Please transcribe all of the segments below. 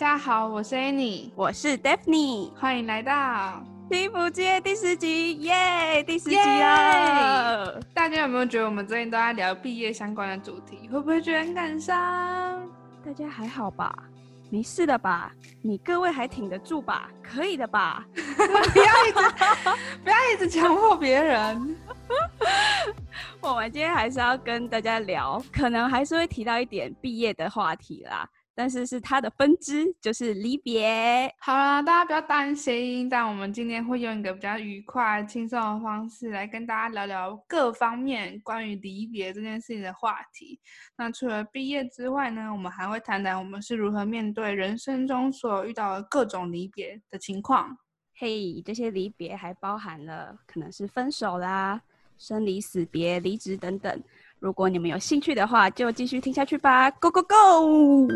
家好，我是 Annie，我是 Daphne，欢迎来到幸福街第十集，耶，第十集了。大家有没有觉得我们最近都在聊毕业相关的主题？会不会觉得很感伤？大家还好吧？没事的吧？你各位还挺得住吧？可以的吧？不要一直 不要一直强迫别人。我们今天还是要跟大家聊，可能还是会提到一点毕业的话题啦，但是是它的分支，就是离别。好了，大家不要担心，但我们今天会用一个比较愉快、轻松的方式来跟大家聊聊各方面关于离别这件事情的话题。那除了毕业之外呢，我们还会谈谈我们是如何面对人生中所遇到的各种离别的情况。嘿，hey, 这些离别还包含了可能是分手啦。生离死别、离职等等，如果你们有兴趣的话，就继续听下去吧。Go go go！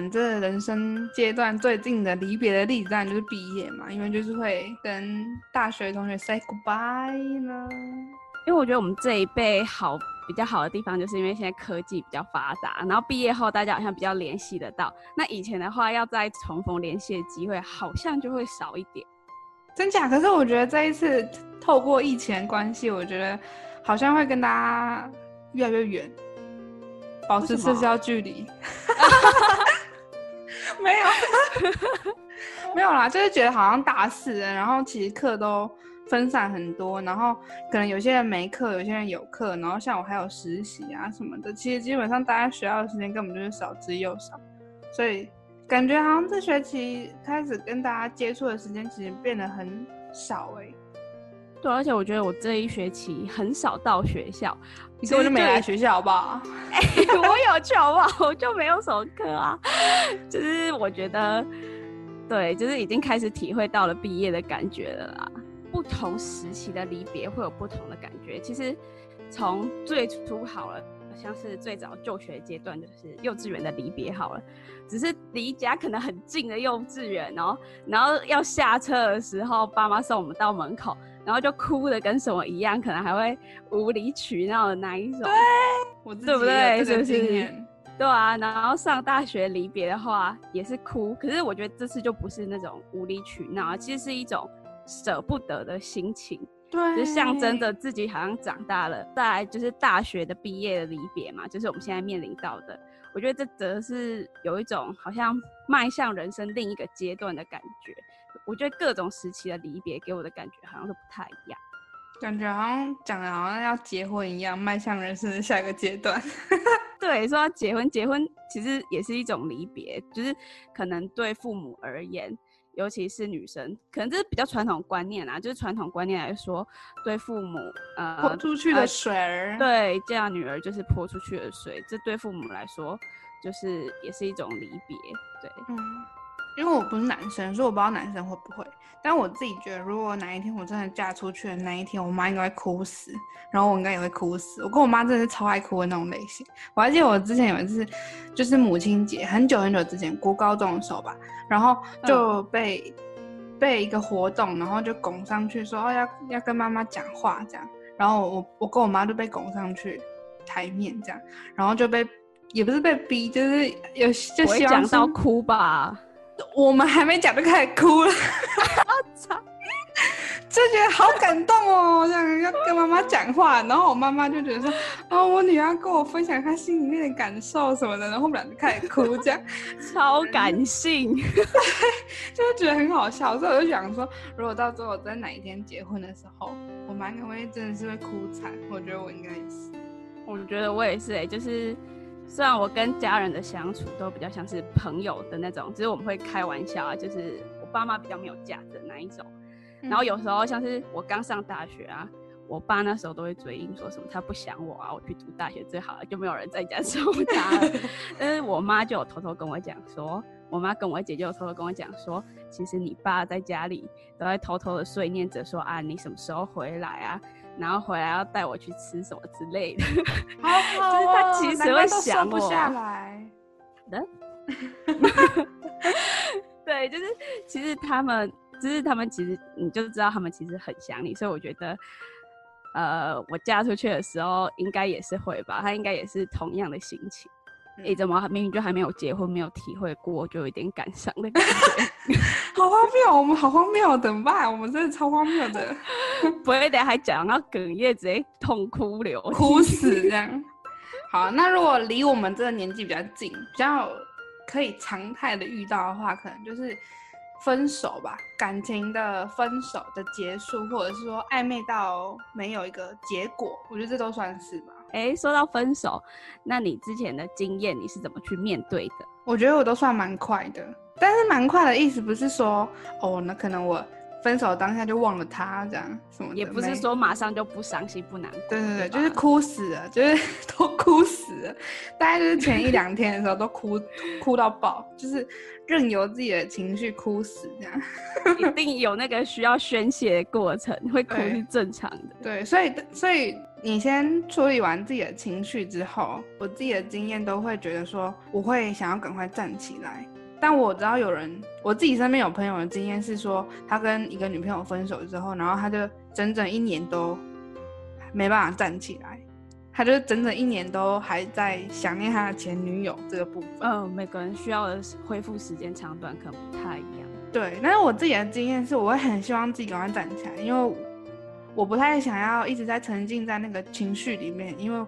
们这人生阶段最近的离别的例子，当然就是毕业嘛，因为就是会跟大学同学 say goodbye 呢。因为我觉得我们这一辈好比较好的地方，就是因为现在科技比较发达，然后毕业后大家好像比较联系得到。那以前的话，要再重逢联系的机会，好像就会少一点。真假？可是我觉得这一次透过疫情的关系，我觉得好像会跟大家越来越远。保持社交距离，没有，没有啦，就是觉得好像大四了，然后其实课都分散很多，然后可能有些人没课，有些人有课，然后像我还有实习啊什么的，其实基本上大家学校的时间根本就是少之又少，所以感觉好像这学期开始跟大家接触的时间其实变得很少哎、欸。对，而且我觉得我这一学期很少到学校，你根本就没来学校，好不好？哎、欸，我有去，好不好？我就没有什么课啊。就是我觉得，对，就是已经开始体会到了毕业的感觉了啦。不同时期的离别会有不同的感觉。其实从最初好了，像是最早就学阶段，就是幼稚园的离别好了，只是离家可能很近的幼稚园，然后然后要下车的时候，爸妈送我们到门口。然后就哭的跟什么一样，可能还会无理取闹的那一种，对，我自己对不对？是不是？对啊。然后上大学离别的话也是哭，可是我觉得这次就不是那种无理取闹，其实是一种舍不得的心情，对，就象征着自己好像长大了。再来就是大学的毕业的离别嘛，就是我们现在面临到的，我觉得这则是有一种好像迈向人生另一个阶段的感觉。我觉得各种时期的离别给我的感觉好像都不太一样，感觉好像讲的好像要结婚一样，迈向人生的下一个阶段。对，说要结婚，结婚其实也是一种离别，就是可能对父母而言，尤其是女生，可能这是比较传统观念啊，就是传统观念来说，对父母呃泼出去的水儿，呃，对，这样女儿就是泼出去的水，这对父母来说就是也是一种离别，对，嗯。因为我不是男生，所以我不知道男生会不会。但我自己觉得，如果哪一天我真的嫁出去的那一天，我妈应该会哭死，然后我应该也会哭死。我跟我妈真的是超爱哭的那种类型。我还记得我之前有一次，就是母亲节，很久很久之前，国高中的时候吧，然后就被、嗯、被一个活动，然后就拱上去说，哦，要要跟妈妈讲话这样。然后我我跟我妈就被拱上去台面这样，然后就被也不是被逼，就是有就希望讲到哭吧。我们还没讲就开始哭了，操 就觉得好感动哦，这样要跟妈妈讲话，然后我妈妈就觉得说，哦，我女儿跟我分享她心里面的感受什么的，然后我们俩就开始哭，这样超感性，就觉得很好笑。所以我就想说，如果到最后在哪一天结婚的时候，我妈应该会真的是会哭惨，我觉得我应该也是，我觉得我也是哎、欸，就是。虽然我跟家人的相处都比较像是朋友的那种，只是我们会开玩笑啊，就是我爸妈比较没有架子的那一种。然后有时候像是我刚上大学啊，我爸那时候都会嘴硬说什么他不想我啊，我去读大学最好了，就没有人在家 照顾他了。但是我妈就有偷偷跟我讲说，我妈跟我姐就有偷偷跟我讲说，其实你爸在家里都在偷偷的碎念着说啊，你什么时候回来啊？然后回来要带我去吃什么之类的。好好、哦，就是他其实会想我。下来的。对，就是其实他们，就是他们，其实你就知道他们其实很想你，所以我觉得，呃，我嫁出去的时候应该也是会吧，他应该也是同样的心情。你、嗯、怎么明明就还没有结婚，没有体会过，就有点感伤的感觉？好荒谬，我们好荒谬，怎么办？我们真的超荒谬的，不会等下还讲到哽咽，直接痛哭流 哭死这样。好，那如果离我们这个年纪比较近，比较。可以常态的遇到的话，可能就是分手吧，感情的分手的结束，或者是说暧昧到没有一个结果，我觉得这都算是吧。哎、欸，说到分手，那你之前的经验你是怎么去面对的？我觉得我都算蛮快的，但是蛮快的意思不是说哦，那可能我。分手当下就忘了他，这样什么的？也不是说马上就不伤心不难过。对对对，就是哭死了，就是 都哭死了。大概就是前一两天的时候都哭哭到爆，就是任由自己的情绪哭死这样。一定有那个需要宣泄的过程，会 哭是正常的。对，所以所以你先处理完自己的情绪之后，我自己的经验都会觉得说，我会想要赶快站起来。但我知道有人，我自己身边有朋友的经验是说，他跟一个女朋友分手之后，然后他就整整一年都没办法站起来，他就整整一年都还在想念他的前女友这个部分。嗯，每个人需要的恢复时间长短可能不太一样。对，但是我自己的经验是，我会很希望自己赶快站起来，因为我不太想要一直在沉浸在那个情绪里面，因为。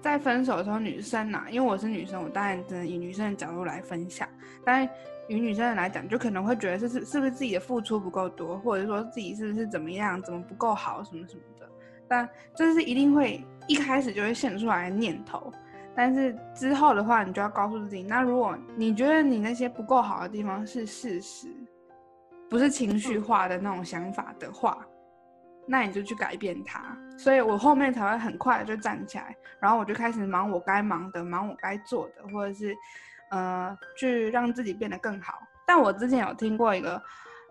在分手的时候，女生呐、啊，因为我是女生，我当然只能以女生的角度来分享。但是以女生的来讲，就可能会觉得是是是不是自己的付出不够多，或者说自己是不是怎么样，怎么不够好，什么什么的。但这是一定会一开始就会现出来的念头。但是之后的话，你就要告诉自己，那如果你觉得你那些不够好的地方是事实，不是情绪化的那种想法的话。那你就去改变它，所以我后面才会很快就站起来，然后我就开始忙我该忙的，忙我该做的，或者是，呃，去让自己变得更好。但我之前有听过一个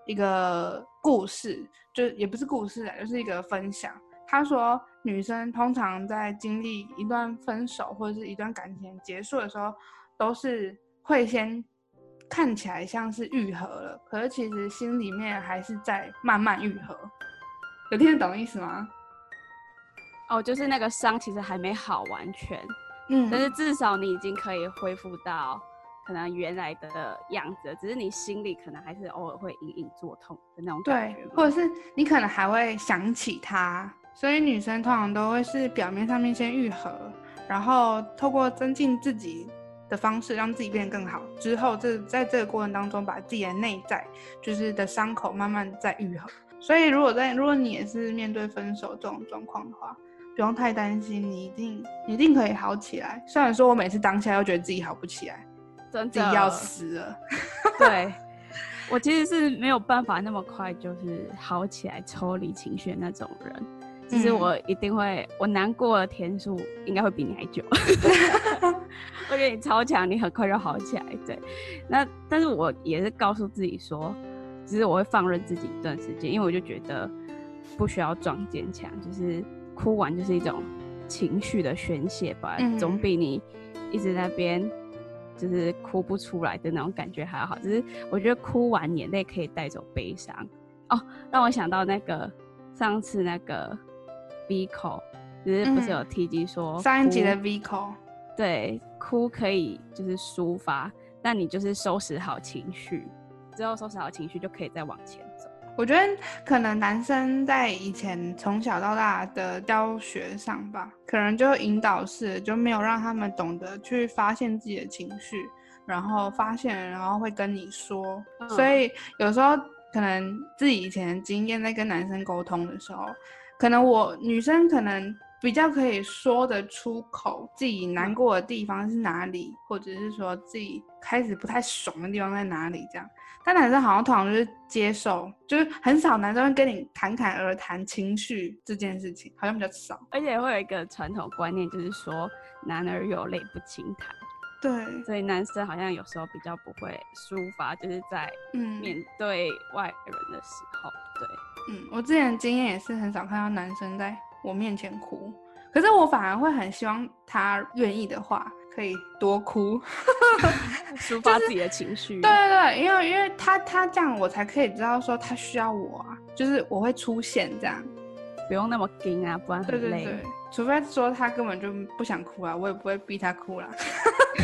一个故事，就也不是故事啊，就是一个分享。他说，女生通常在经历一段分手或者是一段感情结束的时候，都是会先看起来像是愈合了，可是其实心里面还是在慢慢愈合。有听得懂意思吗？哦，就是那个伤其实还没好完全，嗯，但是至少你已经可以恢复到可能原来的样子，只是你心里可能还是偶尔会隐隐作痛的那种感觉，对，或者是你可能还会想起他，所以女生通常都会是表面上面先愈合，然后透过增进自己的方式让自己变得更好，之后这在这个过程当中把自己的内在就是的伤口慢慢再愈合。所以，如果在如果你也是面对分手这种状况的话，不用太担心，你一定一定可以好起来。虽然说我每次当下都觉得自己好不起来，真的自己要死了。对，我其实是没有办法那么快就是好起来、抽离情绪的那种人。其实我一定会，我难过的天数应该会比你还久。我觉得你超强，你很快就好起来。对，那但是我也是告诉自己说。其实我会放任自己一段时间，因为我就觉得不需要装坚强，就是哭完就是一种情绪的宣泄吧，嗯、总比你一直在那边就是哭不出来的那种感觉还要好。只是我觉得哭完眼泪可以带走悲伤哦，让我想到那个上次那个 Vico，就是不是有提及说、嗯、上一集的 Vico，对，哭可以就是抒发，但你就是收拾好情绪。之后收拾好情绪，就可以再往前走。我觉得可能男生在以前从小到大的教学上吧，可能就引导式，就没有让他们懂得去发现自己的情绪，然后发现，然后会跟你说。嗯、所以有时候可能自己以前的经验在跟男生沟通的时候，可能我女生可能比较可以说得出口自己难过的地方是哪里，或者是说自己开始不太爽的地方在哪里这样。但男生好像通常就是接受，就是很少男生会跟你侃侃而谈情绪这件事情，好像比较少。而且会有一个传统观念，就是说男儿有泪不轻弹。对，所以男生好像有时候比较不会抒发，就是在面对外人的时候。嗯、对，嗯，我之前的经验也是很少看到男生在我面前哭。可是我反而会很希望他愿意的话，可以多哭，抒发自己的情绪。对对对，因为因为他他这样，我才可以知道说他需要我啊，就是我会出现这样，不用那么紧啊，不然很累。对对对，除非说他根本就不想哭啊，我也不会逼他哭啦。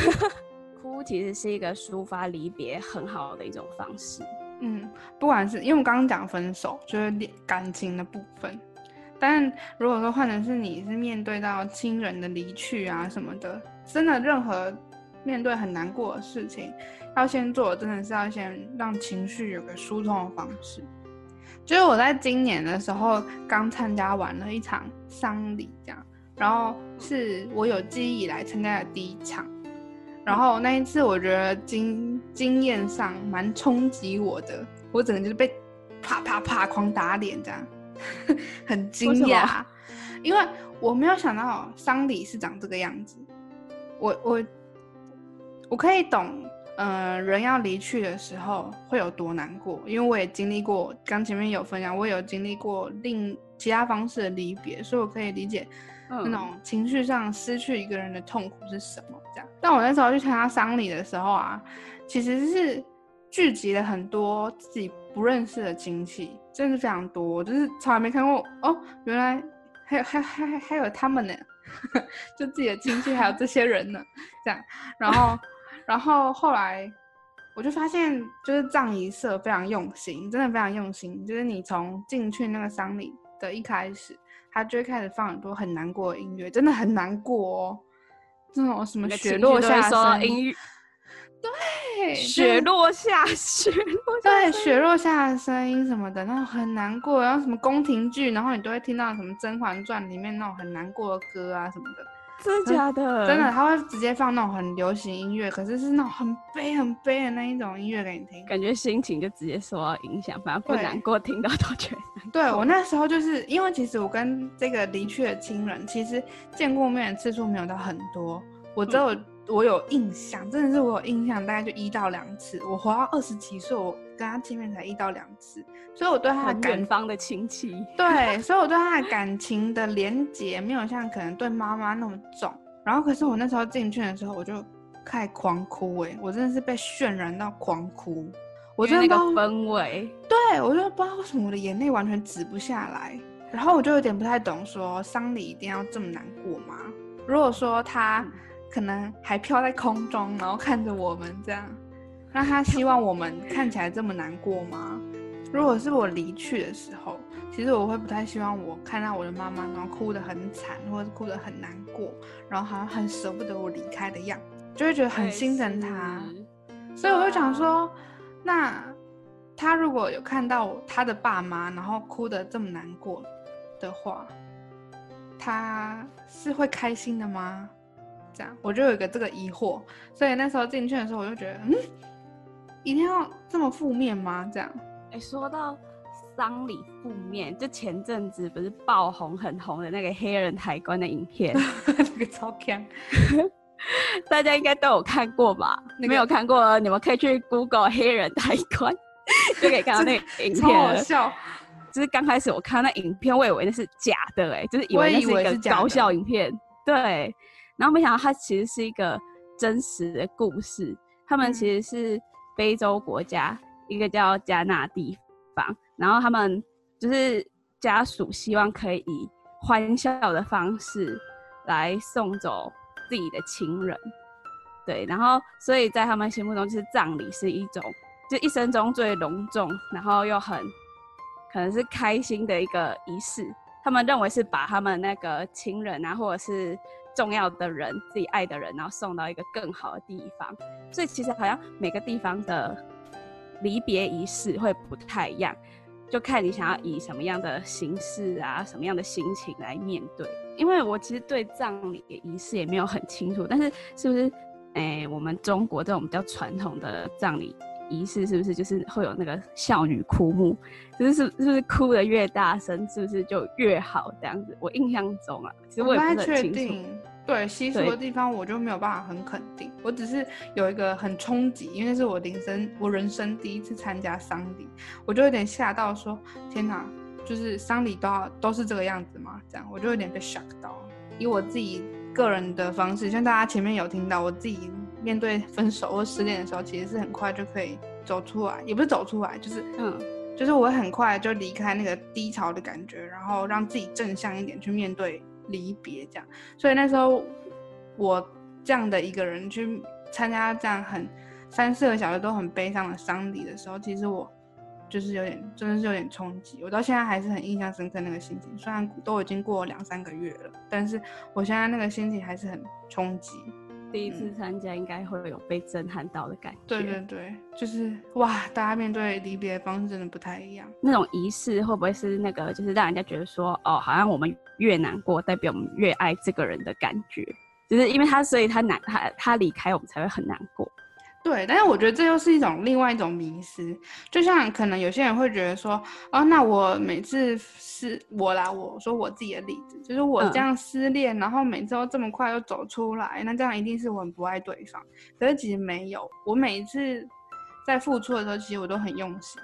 哭其实是一个抒发离别很好的一种方式。嗯，不管是因为我们刚刚讲分手，就是感情的部分。但如果说换成是你是面对到亲人的离去啊什么的，真的任何面对很难过的事情，要先做真的是要先让情绪有个疏通的方式。就是我在今年的时候刚参加完了一场丧礼，这样，然后是我有记忆以来参加的第一场，然后那一次我觉得经经验上蛮冲击我的，我整个就是被啪啪啪狂打脸这样。很惊讶，因为我没有想到丧礼是长这个样子。我我我可以懂，嗯、呃，人要离去的时候会有多难过，因为我也经历过。刚前面有分享，我也有经历过另其他方式的离别，所以我可以理解那种情绪上失去一个人的痛苦是什么。这样，但我那时候去参加丧礼的时候啊，其实是聚集了很多自己不认识的亲戚。真的非常多，就是从来没看过哦，原来还有还还还还有他们呢，就自己的亲戚还有这些人呢，这样，然后然后后来我就发现，就是葬仪社非常用心，真的非常用心，就是你从进去那个丧礼的一开始，他就会开始放很多很难过的音乐，真的很难过哦，这种什么雪落下声音乐。对，雪落下，雪落下，对，雪落下的声音什么的，那种很难过。然后什么宫廷剧，然后你都会听到什么《甄嬛传》里面那种很难过的歌啊什么的。真的假的？真的，他会直接放那种很流行音乐，可是是那种很悲很悲的那一种音乐给你听，感觉心情就直接受到影响，反正不难过，听到都觉得。对，我那时候就是因为其实我跟这个离去的亲人其实见过面的次数没有到很多，我只有、嗯。我有印象，真的是我有印象，大概就一到两次。我活到二十几岁，我跟他见面才一到两次，所以我对他的远方的亲戚，对，所以我对他的感情的连结没有像可能对妈妈那么重。然后，可是我那时候进去的时候，我就开始狂哭，哎，我真的是被渲染到狂哭。我真的那个氛围，对，我就不知道为什么我的眼泪完全止不下来。然后我就有点不太懂，说丧礼一定要这么难过吗？如果说他。可能还飘在空中，然后看着我们这样，那他希望我们看起来这么难过吗？如果是我离去的时候，其实我会不太希望我看到我的妈妈，然后哭得很惨，或者哭得很难过，然后好像很舍不得我离开的样子，就会觉得很心疼他。所以我就想说，那他如果有看到他的爸妈，然后哭得这么难过的话，他是会开心的吗？这样，我就有一个这个疑惑，所以那时候进去的时候，我就觉得，嗯，一定要这么负面吗？这样，哎，说到丧礼负面，就前阵子不是爆红很红的那个黑人抬棺的影片，那个超强，大家应该都有看过吧？那个、没有看过，你们可以去 Google 黑人抬棺，就可以看到那个影片，超好笑。就是刚开始我看那影片，我以为那是假的、欸，哎，就是以为那是一个搞笑影片，对。然后没想到它其实是一个真实的故事。他们其实是非洲国家一个叫加纳地方，然后他们就是家属希望可以以欢笑的方式来送走自己的亲人。对，然后所以在他们心目中，就是葬礼是一种就一生中最隆重，然后又很可能是开心的一个仪式。他们认为是把他们那个亲人啊，或者是重要的人，自己爱的人，然后送到一个更好的地方。所以其实好像每个地方的离别仪式会不太一样，就看你想要以什么样的形式啊，什么样的心情来面对。因为我其实对葬礼仪式也没有很清楚，但是是不是，哎，我们中国这种比较传统的葬礼仪式，是不是就是会有那个少女哭墓？就是是是不是哭的越大声，是不是就越好这样子？我印象中啊，其实我也不太确定。对习俗的地方，我就没有办法很肯定。我只是有一个很冲击，因为是我人生我人生第一次参加丧礼，我就有点吓到说，说天哪，就是丧礼都要都是这个样子吗？这样我就有点被 shock 到。以我自己个人的方式，像大家前面有听到，我自己面对分手或失恋的时候，其实是很快就可以走出来，也不是走出来，就是嗯，就是我很快就离开那个低潮的感觉，然后让自己正向一点去面对离别，这样。所以那时候我这样的一个人去参加这样很三四个小时都很悲伤的丧礼的时候，其实我。就是有点，真的是有点冲击。我到现在还是很印象深刻那个心情，虽然都已经过了两三个月了，但是我现在那个心情还是很冲击。第一次参加，应该会有被震撼到的感觉。对对对，就是哇，大家面对离别的方式真的不太一样。那种仪式会不会是那个，就是让人家觉得说，哦，好像我们越难过，代表我们越爱这个人的感觉？就是因为他，所以他难，他他离开我们才会很难过。对，但是我觉得这又是一种另外一种迷失，就像可能有些人会觉得说，哦，那我每次失我啦，我说我自己的例子，就是我这样失恋，嗯、然后每次都这么快就走出来，那这样一定是我很不爱对方。可是其实没有，我每一次在付出的时候，其实我都很用心，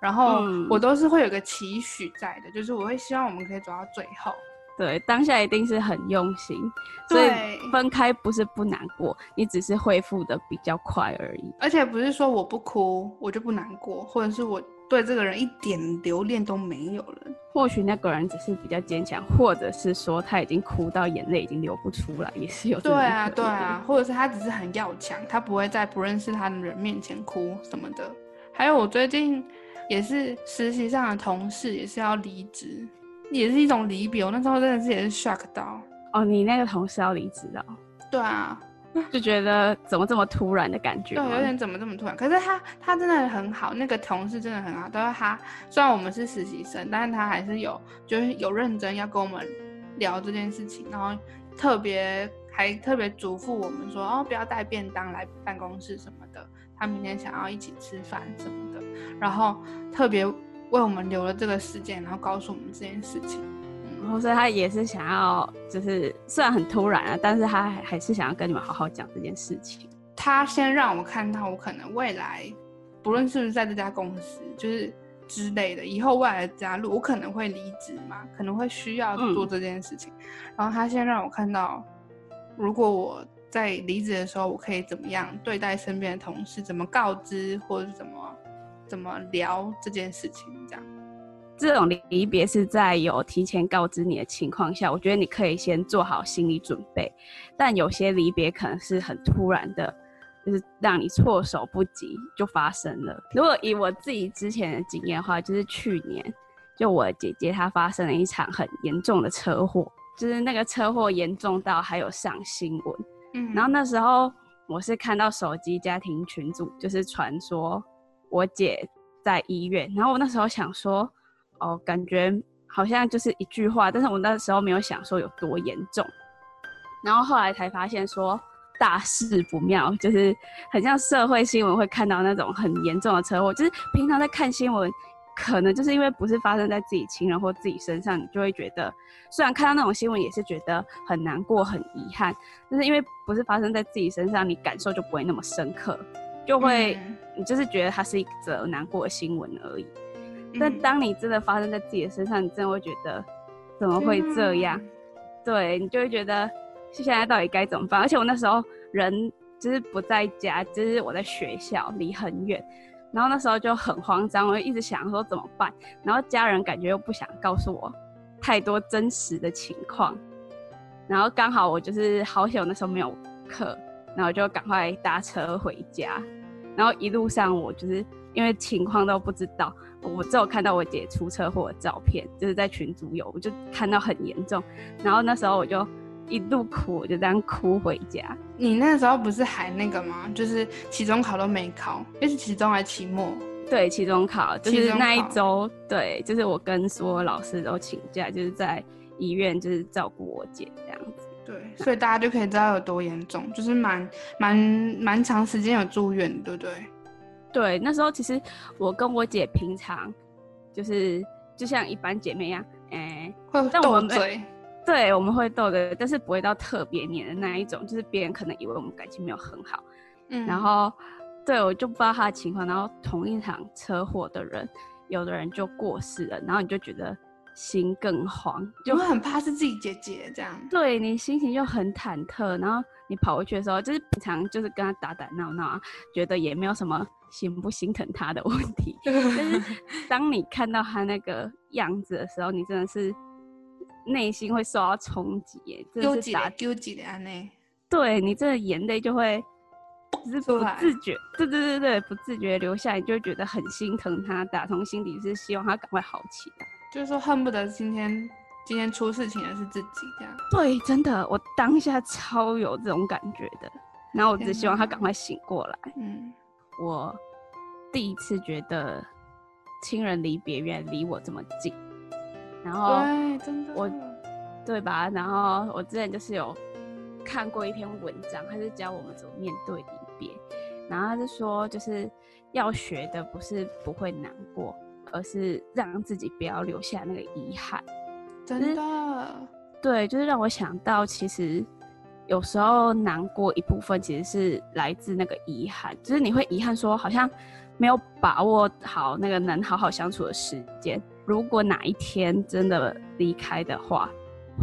然后我都是会有个期许在的，就是我会希望我们可以走到最后。对，当下一定是很用心，所以分开不是不难过，你只是恢复的比较快而已。而且不是说我不哭我就不难过，或者是我对这个人一点留恋都没有了。或许那个人只是比较坚强，或者是说他已经哭到眼泪已经流不出来，也是有。对啊，对啊，或者是他只是很要强，他不会在不认识他的人面前哭什么的。还有我最近也是实习上的同事也是要离职。也是一种离别，我那时候真的是也是 shock 到哦。你那个同事要离职了？对啊，就觉得怎么这么突然的感觉？对，有点怎么这么突然。可是他他真的很好，那个同事真的很好。但是他虽然我们是实习生，但是他还是有就是有认真要跟我们聊这件事情，然后特别还特别嘱咐我们说哦，不要带便当来办公室什么的，他明天想要一起吃饭什么的，然后特别。为我们留了这个事件，然后告诉我们这件事情，然后所以他也是想要，就是虽然很突然啊，但是他还是想要跟你们好好讲这件事情。他先让我看到，我可能未来，不论是不是在这家公司，就是之类的，以后未来的加入，我可能会离职嘛，可能会需要做这件事情。嗯、然后他先让我看到，如果我在离职的时候，我可以怎么样对待身边的同事，怎么告知，或者是怎么。怎么聊这件事情？这样，这种离别是在有提前告知你的情况下，我觉得你可以先做好心理准备。但有些离别可能是很突然的，就是让你措手不及就发生了。如果以我自己之前的经验的话，就是去年，就我姐姐她发生了一场很严重的车祸，就是那个车祸严重到还有上新闻。嗯，然后那时候我是看到手机家庭群组就是传说。我姐在医院，然后我那时候想说，哦，感觉好像就是一句话，但是我那时候没有想说有多严重，然后后来才发现说大事不妙，就是很像社会新闻会看到那种很严重的车祸，就是平常在看新闻，可能就是因为不是发生在自己亲人或自己身上，你就会觉得，虽然看到那种新闻也是觉得很难过、很遗憾，但是因为不是发生在自己身上，你感受就不会那么深刻。就会，嗯、你就是觉得它是一则难过的新闻而已。嗯、但当你真的发生在自己的身上，你真的会觉得怎么会这样？嗯、对，你就会觉得现在到底该怎么办？而且我那时候人就是不在家，就是我在学校，离很远。然后那时候就很慌张，我就一直想说怎么办。然后家人感觉又不想告诉我太多真实的情况。然后刚好我就是好险，我那时候没有课。然后就赶快搭车回家，然后一路上我就是因为情况都不知道，我只有看到我姐出车祸的照片，就是在群组有，我就看到很严重，然后那时候我就一路哭，我就这样哭回家。你那时候不是还那个吗？就是期中考都没考，那是期中还是期末？对，期中考，就是那一周，对，就是我跟所有老师都请假，就是在医院就是照顾我姐。对，所以大家就可以知道有多严重，就是蛮蛮蛮长时间有住院，对不对？对，那时候其实我跟我姐平常就是就像一般姐妹一样，哎、欸，会斗嘴，对，我们会斗的，但是不会到特别黏的那一种，就是别人可能以为我们感情没有很好，嗯，然后对，我就不知道他的情况。然后同一场车祸的人，有的人就过世了，然后你就觉得心更慌，就会很怕是自己姐姐这样。对，你心情就很忐忑，然后你跑回去的时候，就是平常就是跟他打打闹闹啊，觉得也没有什么心不心疼他的问题。但是当你看到他那个样子的时候，你真的是内心会受到冲击耶，真的是打纠结的安内。对，你这个眼泪就会。只是不自觉，对对对对，不自觉流下来，就会觉得很心疼他，打从心底是希望他赶快好起来。就是说，恨不得今天今天出事情的是自己这样。对，真的，我当下超有这种感觉的。然后我只希望他赶快醒过来。嗯，我第一次觉得亲人离别原来离我这么近。然后，对，真的，我，对吧？然后我之前就是有看过一篇文章，他是教我们怎么面对离别，然后他就说，就是要学的不是不会难过，而是让自己不要留下那个遗憾。真的，对，就是让我想到，其实有时候难过一部分其实是来自那个遗憾，就是你会遗憾说，好像没有把握好那个能好好相处的时间。如果哪一天真的离开的话，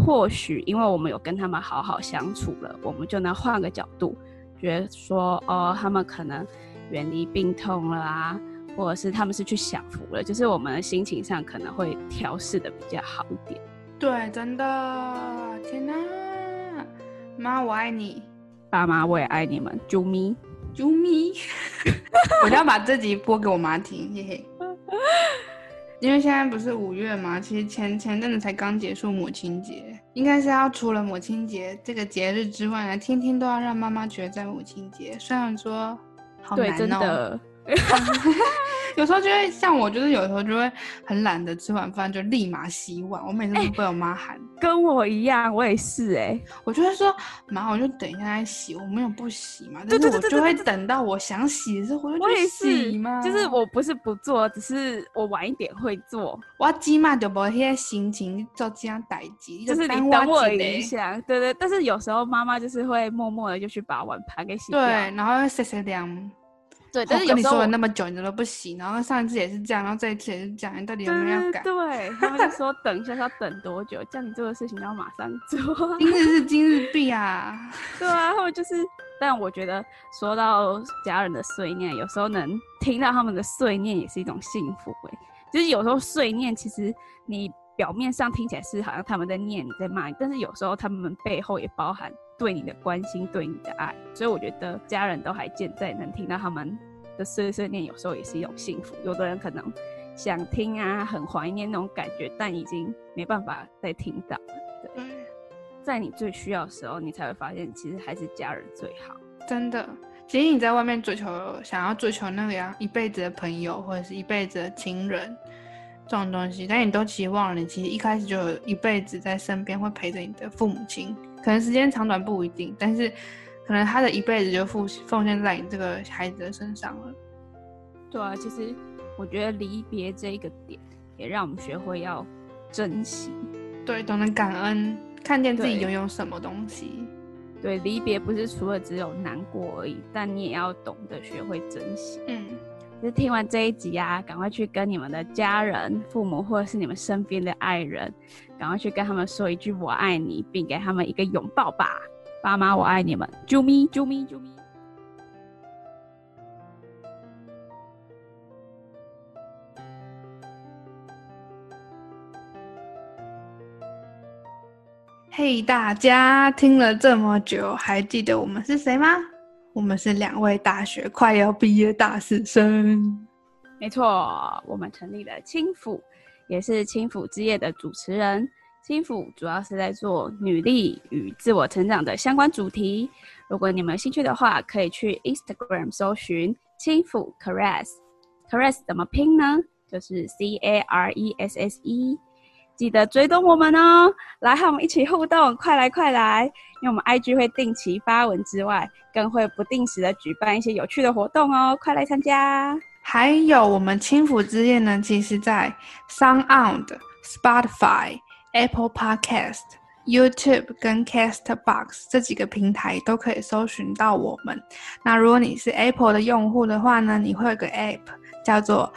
或许因为我们有跟他们好好相处了，我们就能换个角度。觉得说哦，他们可能远离病痛了啊，或者是他们是去享福了，就是我们的心情上可能会调试的比较好一点。对，真的，天哪，妈，我爱你，爸妈，我也爱你们，啾咪，啾咪，我就要把这集播给我妈听，嘿嘿。因为现在不是五月嘛，其实前前阵子才刚结束母亲节，应该是要除了母亲节这个节日之外呢，天天都要让妈妈觉得在母亲节。虽然说好难哦。对，真的。有时候就会像我，就是有时候就会很懒得吃晚饭就立马洗碗。我每次都被我妈喊，跟我一样，我也是哎。我就会说妈，我就等一下再洗，我没有不洗嘛。对对对，我就会等到我想洗的时候，我就去洗嘛。就是我不是不做，只是我晚一点会做。我起码就不现在心情做这样待机，就是你等我一下。对对，但是有时候妈妈就是会默默的就去把碗盘给洗掉。对，然后洗洗凉。对，但是有时候跟你说了那么久，你怎么不行？然后上一次也是这样，然后这一次也是这样，你到底有没有要改？对，对，他们就说等一下要等多久？叫你做的事情要马上做。今日是今日毕啊。对啊，他们就是，但我觉得说到家人的碎念，有时候能听到他们的碎念也是一种幸福哎。就是有时候碎念，其实你表面上听起来是好像他们在念你在骂你，但是有时候他们背后也包含。对你的关心，对你的爱，所以我觉得家人都还健在，能听到他们的碎碎念，有时候也是一种幸福。有的人可能想听啊，很怀念那种感觉，但已经没办法再听到了。对，在你最需要的时候，你才会发现，其实还是家人最好。真的，其实你在外面追求，想要追求那个呀，一辈子的朋友，或者是一辈子的情人这种东西，但你都期望了，你其实一开始就有一辈子在身边，会陪着你的父母亲。可能时间长短不一定，但是可能他的一辈子就奉奉献在你这个孩子的身上了。对啊，其实我觉得离别这一个点，也让我们学会要珍惜，对，懂得感恩，看见自己拥有什么东西。对，离别不是除了只有难过而已，但你也要懂得学会珍惜。嗯。就听完这一集啊，赶快去跟你们的家人、父母，或者是你们身边的爱人，赶快去跟他们说一句“我爱你”，并给他们一个拥抱吧。爸妈，我爱你们，啾咪啾咪啾咪。嘿大家听了这么久，还记得我们是谁吗？我们是两位大学快要毕业大四生，没错，我们成立了轻抚，也是轻抚之夜的主持人。轻抚主要是在做女力与自我成长的相关主题。如果你们有兴趣的话，可以去 Instagram 搜寻轻抚 Caresse，Caresse 怎么拼呢？就是 C A R E S S E。记得追踪我们哦，来和我们一起互动，快来快来！因为我们 IG 会定期发文之外，更会不定时的举办一些有趣的活动哦，快来参加！还有我们轻抚之夜呢，其实在 SoundOn、Spotify、Apple Podcast、YouTube 跟 Castbox 这几个平台都可以搜寻到我们。那如果你是 Apple 的用户的话呢，你会有个 App 叫做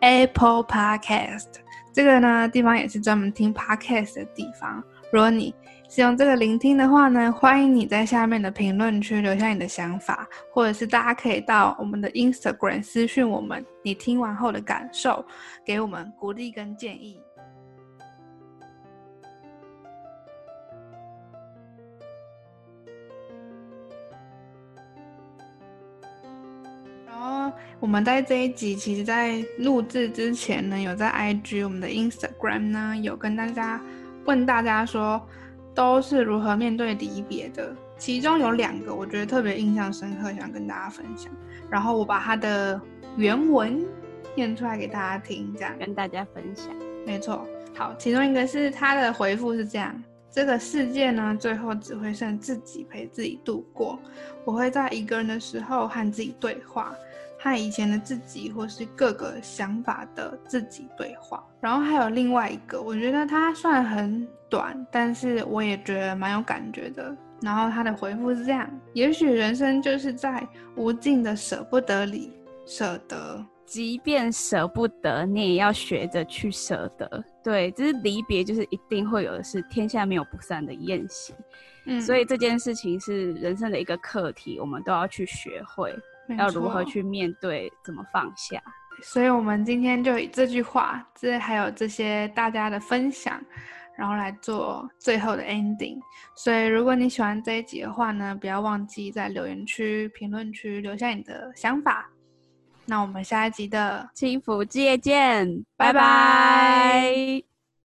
Apple Podcast，这个呢地方也是专门听 Podcast 的地方。如果你使用这个聆听的话呢，欢迎你在下面的评论区留下你的想法，或者是大家可以到我们的 Instagram 私讯我们你听完后的感受，给我们鼓励跟建议。我们在这一集，其实在录制之前呢，有在 IG 我们的 Instagram 呢，有跟大家问大家说。都是如何面对离别的？其中有两个我觉得特别印象深刻，想跟大家分享。然后我把它的原文念出来给大家听，这样跟大家分享。没错，好，其中一个是他的回复是这样：这个世界呢，最后只会剩自己陪自己度过。我会在一个人的时候和自己对话。和以前的自己，或是各个想法的自己对话。然后还有另外一个，我觉得他算很短，但是我也觉得蛮有感觉的。然后他的回复是这样：也许人生就是在无尽的舍不得里舍得，即便舍不得，你也要学着去舍得。对，就是离别，就是一定会有的事，天下没有不散的宴席。嗯，所以这件事情是人生的一个课题，我们都要去学会。要如何去面对？怎么放下？所以，我们今天就以这句话，这还有这些大家的分享，然后来做最后的 ending。所以，如果你喜欢这一集的话呢，不要忘记在留言区、评论区留下你的想法。那我们下一集的幸福之夜见，拜拜。